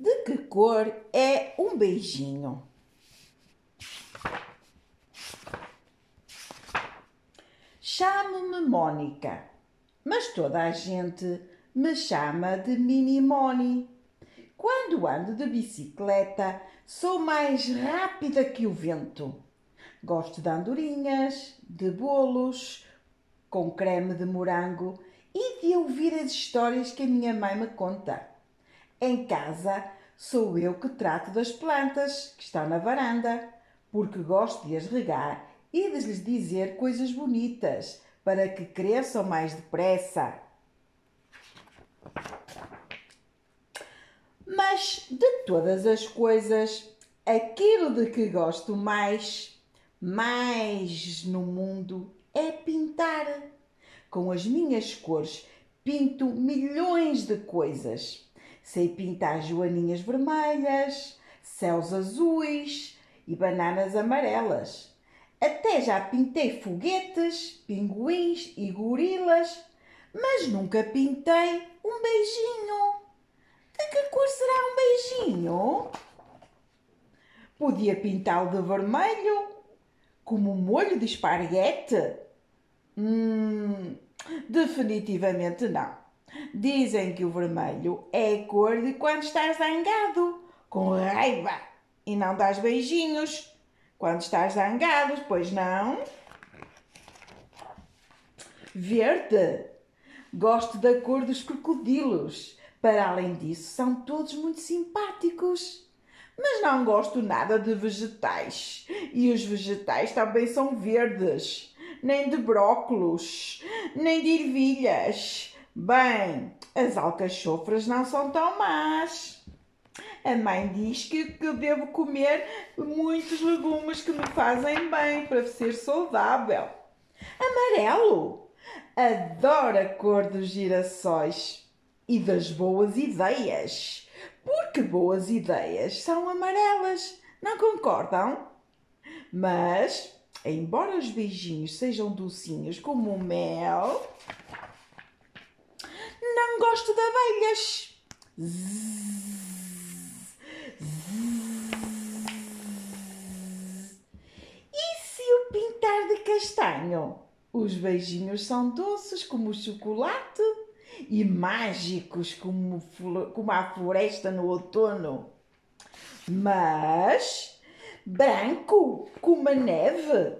De que cor é um beijinho? Chamo-me Mónica, mas toda a gente me chama de Mini Moni. Quando ando de bicicleta, sou mais rápida que o vento. Gosto de andorinhas, de bolos com creme de morango e de ouvir as histórias que a minha mãe me conta. Em casa, sou eu que trato das plantas que estão na varanda, porque gosto de as regar e de lhes dizer coisas bonitas para que cresçam mais depressa. Mas de todas as coisas, aquilo de que gosto mais, mais no mundo, é pintar. Com as minhas cores, pinto milhões de coisas. Sei pintar joaninhas vermelhas, céus azuis e bananas amarelas. Até já pintei foguetes, pinguins e gorilas, mas nunca pintei um beijinho. De que cor será um beijinho? Podia pintá-lo de vermelho, como um molho de esparguete? Hum, definitivamente não. Dizem que o vermelho é a cor de quando estás zangado, com raiva, e não dás beijinhos. Quando estás zangado, pois não? Verde. Gosto da cor dos crocodilos. Para além disso, são todos muito simpáticos. Mas não gosto nada de vegetais. E os vegetais também são verdes. Nem de brócolos, nem de ervilhas. Bem, as alcachofras não são tão más. A mãe diz que, que eu devo comer muitos legumes que me fazem bem para ser saudável. Amarelo. Adoro a cor dos girassóis e das boas ideias. Porque boas ideias são amarelas, não concordam? Mas, embora os beijinhos sejam docinhos como o mel, gosto de abelhas. E se eu pintar de castanho? Os beijinhos são doces como o chocolate e mágicos como, como a floresta no outono. Mas branco como a neve,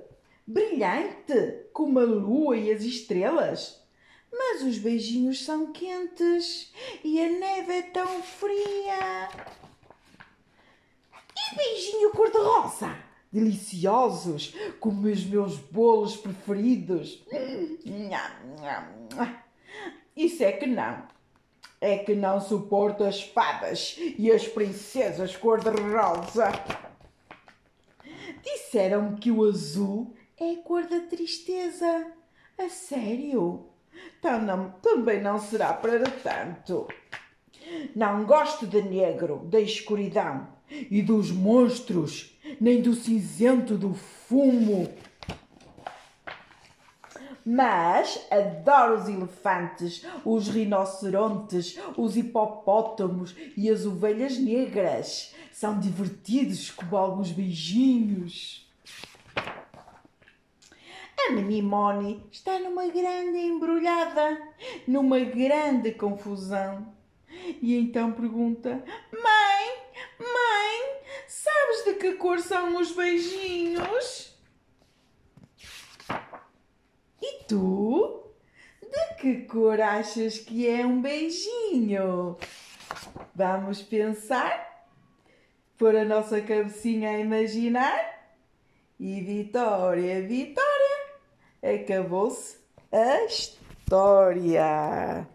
brilhante como a lua e as estrelas. Mas os beijinhos são quentes e a neve é tão fria. E beijinho cor-de-rosa, deliciosos como os meus bolos preferidos. Isso é que não. É que não suporto as fadas e as princesas cor-de-rosa. Disseram que o azul é a cor da tristeza. A sério? Então não, também não será para tanto. Não gosto de negro, da escuridão e dos monstros, nem do cinzento do fumo. Mas adoro os elefantes, os rinocerontes, os hipopótamos e as ovelhas negras. São divertidos como alguns beijinhos. A Menimone está numa grande embrulhada, numa grande confusão. E então pergunta: Mãe, mãe, sabes de que cor são os beijinhos? E tu? De que cor achas que é um beijinho? Vamos pensar? Pôr a nossa cabecinha a imaginar? E Vitória, Vitória! Acabou-se a história.